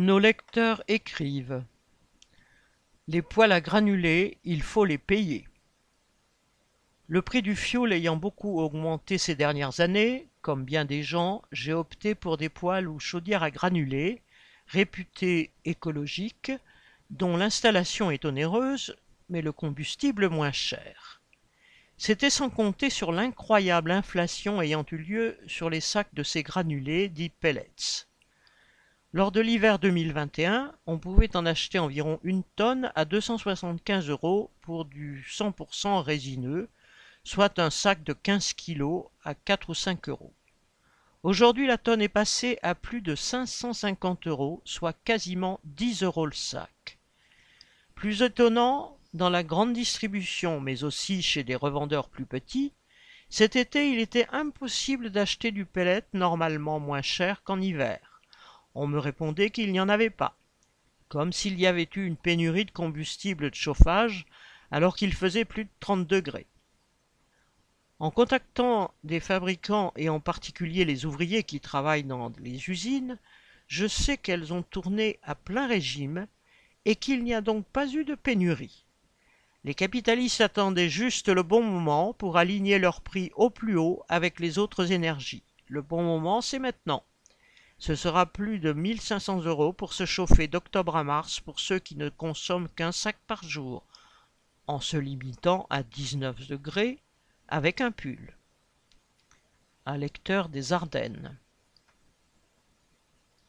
Nos lecteurs écrivent Les poêles à granulés, il faut les payer. Le prix du fioul ayant beaucoup augmenté ces dernières années, comme bien des gens, j'ai opté pour des poêles ou chaudières à granulés, réputés écologiques, dont l'installation est onéreuse, mais le combustible moins cher. C'était sans compter sur l'incroyable inflation ayant eu lieu sur les sacs de ces granulés dits pellets. Lors de l'hiver 2021, on pouvait en acheter environ une tonne à 275 euros pour du 100% résineux, soit un sac de 15 kilos à 4 ou 5 euros. Aujourd'hui, la tonne est passée à plus de 550 euros, soit quasiment 10 euros le sac. Plus étonnant, dans la grande distribution, mais aussi chez des revendeurs plus petits, cet été, il était impossible d'acheter du pellet normalement moins cher qu'en hiver. On me répondait qu'il n'y en avait pas, comme s'il y avait eu une pénurie de combustible de chauffage alors qu'il faisait plus de 30 degrés. En contactant des fabricants et en particulier les ouvriers qui travaillent dans les usines, je sais qu'elles ont tourné à plein régime et qu'il n'y a donc pas eu de pénurie. Les capitalistes attendaient juste le bon moment pour aligner leurs prix au plus haut avec les autres énergies. Le bon moment, c'est maintenant. Ce sera plus de 1500 euros pour se chauffer d'octobre à mars pour ceux qui ne consomment qu'un sac par jour, en se limitant à 19 degrés avec un pull. Un lecteur des Ardennes.